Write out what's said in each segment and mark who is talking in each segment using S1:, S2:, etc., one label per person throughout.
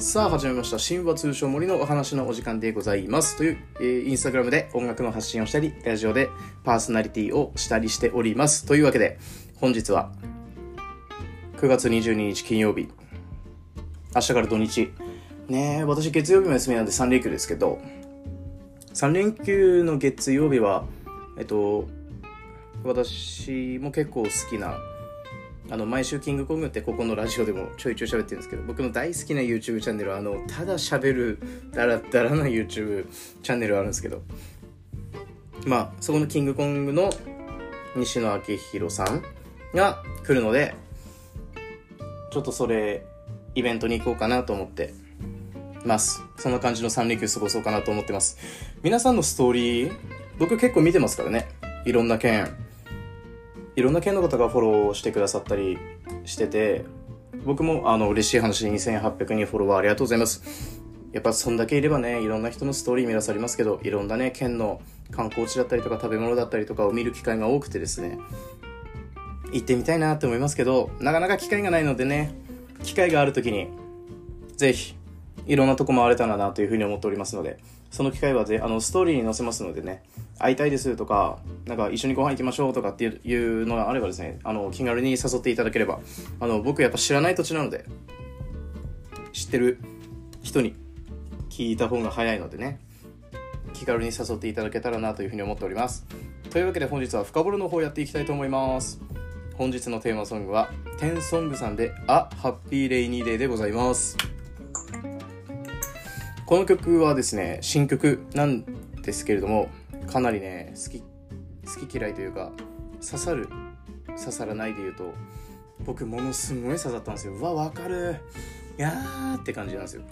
S1: さあ始めました。神話通称森のお話のお時間でございます。という、えー、インスタグラムで音楽の発信をしたりラジオでパーソナリティをしたりしております。というわけで本日は9月22日金曜日。明日から土日。ねえ私月曜日も休みなんで3連休ですけど3連休の月曜日はえっと私も結構好きなあの毎週キングコングってここのラジオでもちょいちょい喋ってるんですけど僕の大好きな YouTube チャンネルはあのただ喋るだらだらな YouTube チャンネルあるんですけどまあそこのキングコングの西野昭弘さんが来るのでちょっとそれイベントに行こうかなと思ってます。そんな感じの3連休過ごそうかなと思ってます。皆さんのストーリー僕結構見てますからね。いろんな件。いろんな県の方がフォローしてくださったりしてて、僕もあの嬉しい話2800人フォロワーありがとうございます。やっぱそんだけいればね、いろんな人のストーリー見らされますけど、いろんなね、県の観光地だったりとか食べ物だったりとかを見る機会が多くてですね、行ってみたいなって思いますけど、なかなか機会がないのでね、機会がある時に、ぜひ、いろんなとこ回れたらなというふうに思っておりますので、その機会はぜあのストーリーに載せますのでね、会いたいですとか、なんか一緒にご飯行きましょうとかっていうのがあればですね、あの、気軽に誘っていただければ、あの、僕やっぱ知らない土地なので、知ってる人に聞いた方が早いのでね、気軽に誘っていただけたらなというふうに思っております。というわけで本日は深掘るの方やっていきたいと思います。本日のテーマソングは、テンソングさんで、あ、ハッピーレイニーデーでございます。この曲はですね、新曲なんですけれども、かなりね好き好き嫌いというか刺さる刺さらないで言うと僕ものすごい刺さったんですよ。うわわかる。いやーって感じなんですよ。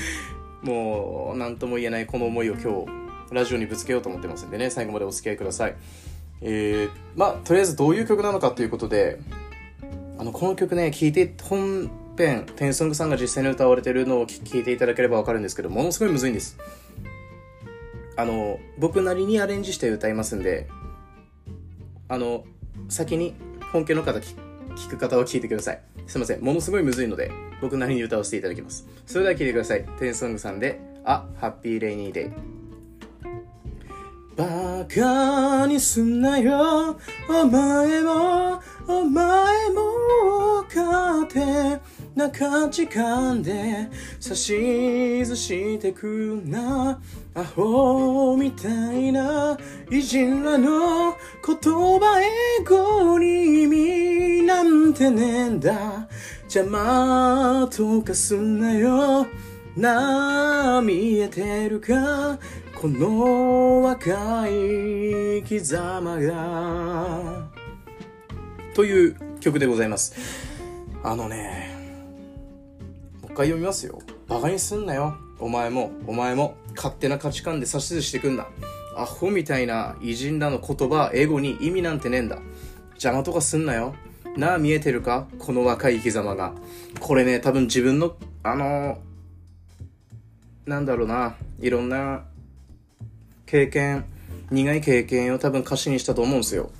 S1: もう何とも言えないこの思いを今日ラジオにぶつけようと思ってますんでね最後までお付き合いください。えー、まあとりあえずどういう曲なのかということであのこの曲ね聴いてほん本編テンソングさんが実際に歌われてるのを聴いていただければわかるんですけどものすごいむずいんです。あの僕なりにアレンジして歌いますんであの先に本家の方聞く方は聞いてください。すいませんものすごいむずいので僕なりに歌わせていただきます。それでは聴いてください。テンソングさんで「あハッピーレイニーデイ」バカにすんなよ。お前もお前も勝手な価値観で指図してくな。アホみたいないじらの言葉英語に意味なんてねえんだ。邪魔とかすんなよ。なあ見えてるか？この若い生き様が。という曲でございます。あのね回読みますよバカにすんなよお前もお前も勝手な価値観で指図してくんな。アホみたいな偉人らの言葉、エゴに意味なんてねえんだ。邪魔とかすんなよ。なあ、見えてるか？この若い生き様が。これね、多分自分の、あのー、なんだろうな、いろんな経験、苦い経験を多分歌詞にしたと思うんですよ。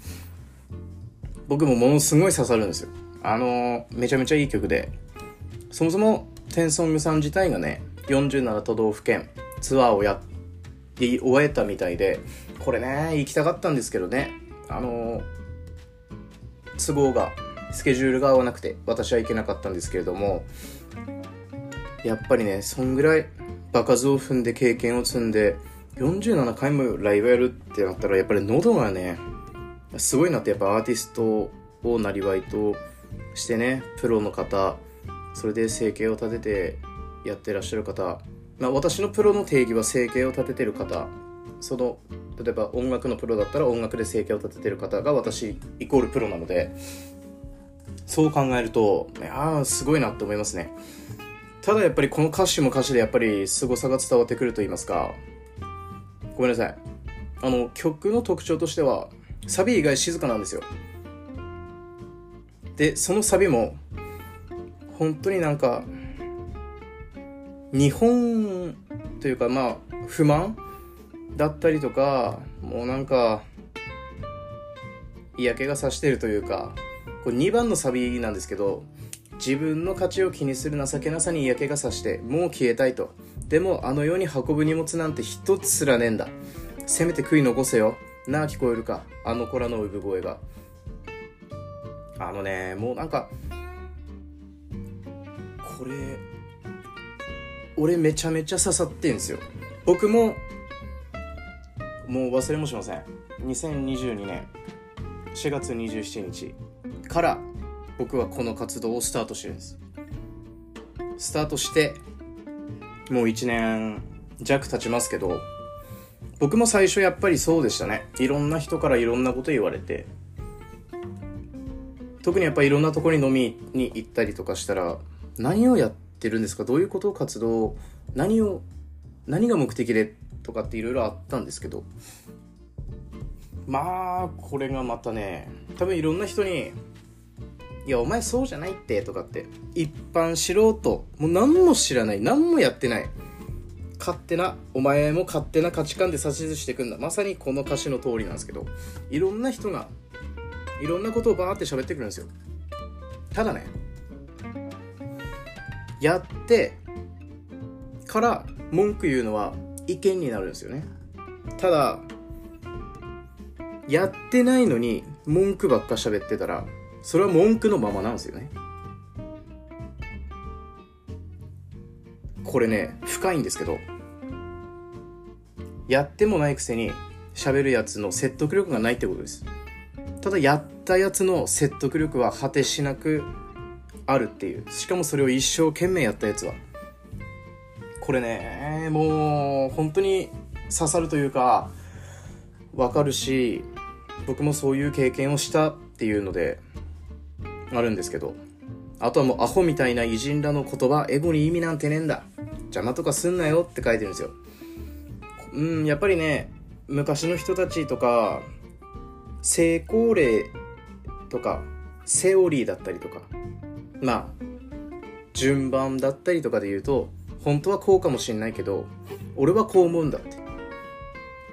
S1: 僕もものすごい刺さるんですよ。あのー、めちゃめちゃいい曲で。そもそも、テンソングさん自体がね、47都道府県ツアーをやって終えたみたいでこれね行きたかったんですけどねあの都合がスケジュールが合わなくて私は行けなかったんですけれどもやっぱりねそんぐらい場数を踏んで経験を積んで47回もライブやるってなったらやっぱり喉がねすごいなってやっぱアーティストをなりわいとしてねプロの方それで生計を立ててやってらっしゃる方。まあ、私のプロの定義は生計を立ててる方。その例えば音楽のプロだったら音楽で生計を立ててる方が私イコールプロなので。そう考えるといやすごいなって思いますね。ただやっぱりこの歌詞も歌詞でやっぱり凄さが伝わってくると言いますか。ごめんなさい。あの曲の特徴としてはサビ以外静かなんですよ。でそのサビも本当になんか日本というかまあ不満だったりとかもうなんか嫌気がさしてるというかこれ2番のサビなんですけど自分の価値を気にする情けなさに嫌気がさしてもう消えたいと。でもあの世に運ぶ荷物なんて一つすらねえんだ。せめて悔い残せよ。なあ聞こえるか。あの子らの産声が。あのねもうなんかこれ俺めちゃめちゃ刺さってんすよ。僕ももう忘れもしません。2022年4月27日から僕はこの活動をスタートしてるんです。スタートしてもう1年弱経ちますけど僕も最初やっぱりそうでしたね。いろんな人からいろんなこと言われて。特にやっぱいろんなところに飲みに行ったりとかしたら何をやってるんですか？どういうことを活動？何を何が目的でとかっていろいろあったんですけど。まあこれがまたね多分いろんな人に「いやお前そうじゃないって」とかって一般素人もう何も知らない何もやってない。勝手なお前も勝手な価値観で指図してくんだ。まさにこの歌詞の通りなんですけどいろんな人がいろんなことをバーって喋ってくるんですよ。ただねやってから文句言うのは意見になるんですよね。ただやってないのに文句ばっか喋ってたらそれは文句のままなんですよね。これね深いんですけどやってもないくせに喋るやつの説得力がないってことです。ただやったやつの説得力は果てしなくあるっていう。しかもそれを一生懸命やったやつは。これねもう本当に刺さるというかわかるし僕もそういう経験をしたっていうのであるんですけど。あとはもうアホみたいな偉人らの言葉エゴに意味なんてねえんだ。邪魔とかすんなよって書いてるんですよ。うんやっぱりね昔の人たちとか成功例とかセオリーだったりとかまあ順番だったりとかで言うと本当はこうかもしんないけど俺はこう思うんだって。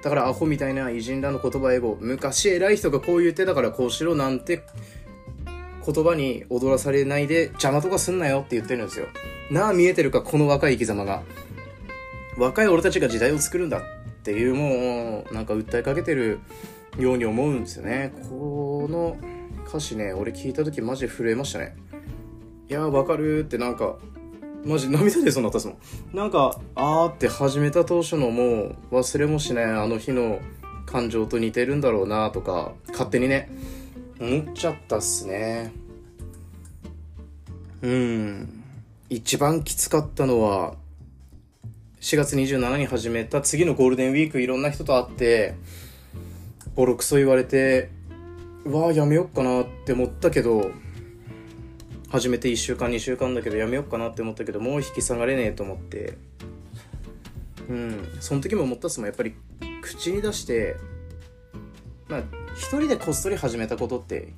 S1: だからアホみたいな偉人らの言葉英語昔偉い人がこう言ってたからこうしろなんて言葉に踊らされないで邪魔とかすんなよって言ってるんですよ。なあ見えてるかこの若い生き様が。若い俺たちが時代を作るんだっていうもうなんか訴えかけてるように思うんですよね。この歌詞ね俺聞いた時マジで震えましたね。いやわかるってなんかマジ涙でそうなったっすもん。なんかあーって始めた当初のもう忘れもしないあの日の感情と似てるんだろうなとか勝手にね。思っちゃったっすね。うん。一番きつかったのは4月27に始めた次のゴールデンウィークいろんな人と会ってボロクソ言われてうわーやめよっかなって思ったけど始めて1週間2週間だけどやめようかなって思ったけどもう引き下がれねえと思って。うん。その時も思ったっすもん。やっぱり口に出してまあ一人でこっそり始めたことって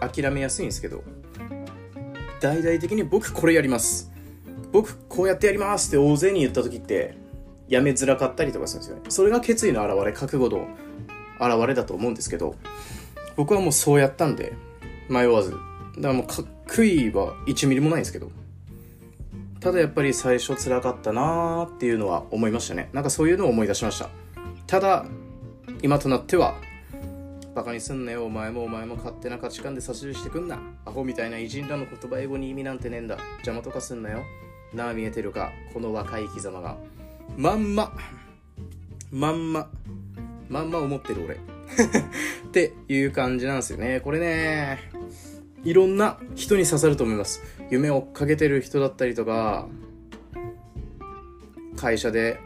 S1: 諦めやすいんですけど大々的に僕これやります。僕こうやってやりますって大勢に言った時ってやめづらかったりとかするんですよね。それが決意の表れ覚悟の表れだと思うんですけど僕はもうそうやったんで迷わず。だからもう悔いは1ミリもないんですけど。ただやっぱり最初辛かったなーっていうのは思いましたね。なんかそういうのを思い出しました。ただ今となってはバカにすんなよお前もお前も勝手な価値観で差し入してくんな。アホみたいな偉人らの言葉英語に意味なんてねえんだ。邪魔とかすんなよ。なあ見えてるかこの若い生き様が。まんま。まんま。まんま思ってる俺。っていう感じなんですよね。これね。いろんな人に刺さると思います。夢を追っかけてる人だったりとか会社で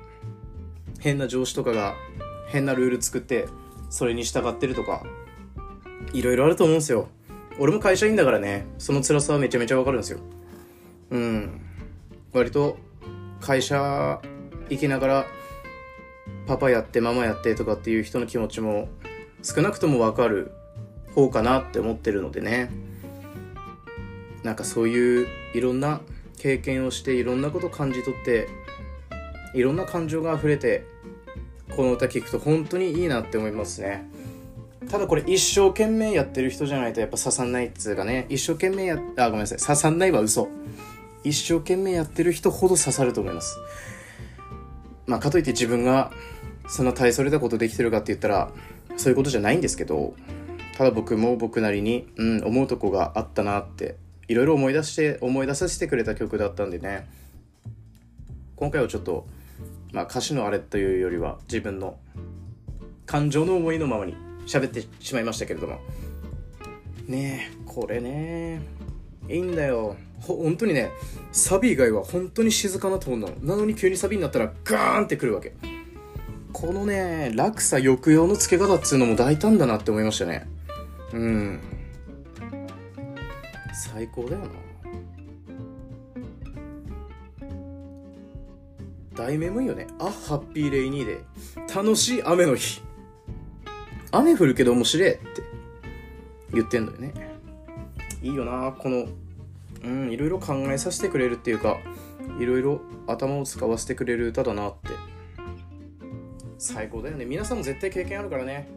S1: 変な上司とかが変なルール作ってそれに従ってるとかいろいろあると思うんですよ。俺も会社員だからねその辛さはめちゃめちゃわかるんですよ。うん。割と会社行きながらパパやってママやってとかっていう人の気持ちも少なくともわかる方かなって思ってるのでね。なんかそういういろんな経験をしていろんなこと感じ取っていろんな感情が溢れてこの歌聴くと本当にいいなって思いますね。ただこれ一生懸命やってる人じゃないとやっぱ刺さんないっつうかね。一生懸命やあごめんなさい。刺さんないは嘘。一生懸命やってる人ほど刺さると思います。まあかといって自分がそんな大それたことできてるかって言ったらそういうことじゃないんですけどただ僕も僕なりに、うん、思うとこがあったなっていろいろ思い出して思い出させてくれた曲だったんでね。今回はちょっと、まあ、歌詞のあれというよりは自分の感情の思いのままに喋ってしまいましたけれども。ねえこれねいいんだよ。ほ本当にねサビ以外は本当に静かなトーンなの。なのに急にサビになったらガーンってくるわけ。このね落差抑揚の付け方っつうのも大胆だなって思いましたね。うん。最高だよな。題名もいいよね「あハッピーレイニーで。楽しい雨の日」雨降るけど面白いって。言ってんのよね。いいよなこのうんいろいろ考えさせてくれるっていうかいろいろ頭を使わせてくれる歌だなって。最高だよね。皆さんも絶対経験あるからね。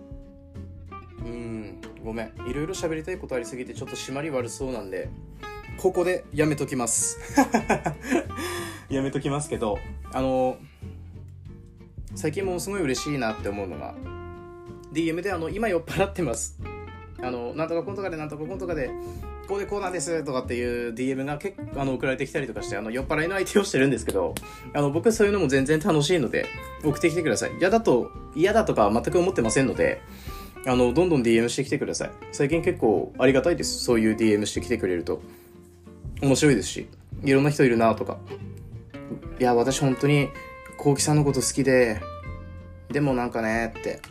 S1: うん。ごめん。いろいろ喋りたいことありすぎてちょっと締まり悪そうなんでここでやめときます。やめときますけどあの最近もすごい嬉しいなって思うのが DM であの今酔っ払ってます。あのなんとかコントかでなんとかコントかでこうでこうなんですとかっていう DM が結構あの送られてきたりとかしてあの酔っ払いの相手をしてるんですけどあの僕はそういうのも全然楽しいので送ってきてください。嫌だと嫌だとか全く思ってませんのであのどんどん DM してきてください。最近結構ありがたいです。そういう DM してきてくれると。面白いですしいろんな人いるなとか。いや私本当にこうきさんのこと好きででもなんかねって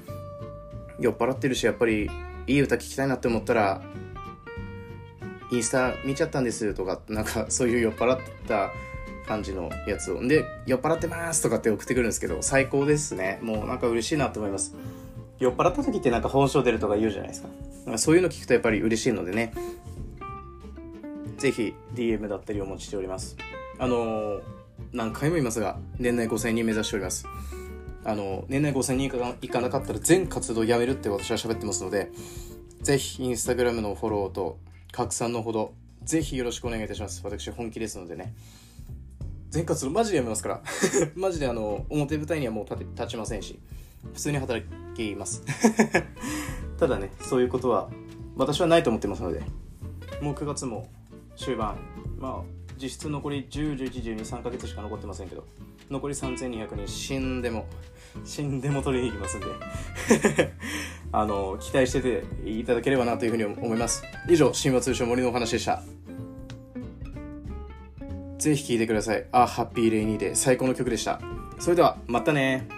S1: 酔っ払ってるしやっぱりいい歌聴きたいなって思ったらインスタ見ちゃったんですとかなんかそういう酔っ払った感じのやつを。で酔っ払ってますとかって送ってくるんですけど最高ですね。もうなんか嬉しいなと思います。酔っ払った時ってなんか本性出るとか言うじゃないですか。なんかそういうの聞くとやっぱり嬉しいのでね。ぜひ DM だったりお待ちしております。あのー、何回も言いますが年内5000人目指しております。あの年内5000人いかなかったら全活動やめるって私は喋ってますのでぜひインスタグラムのフォローと拡散のほどぜひよろしくお願いいたします。私本気ですのでね。全活動マジでやめますから。マジであの表舞台にはもう立立ちませんし普通に働きます。ただねそういうことは私はないと思ってますので。もう9月も終盤。まあ実質残り10、11、12、3ヶ月しか残ってませんけど。残り3200人死んでも死んでも取りに行きますんで。あの期待してていただければなというふうに思います。以上神話通称森のお話でした。ぜひ聴いてください。あハッピーレイニーで最高の曲でした。それではまたね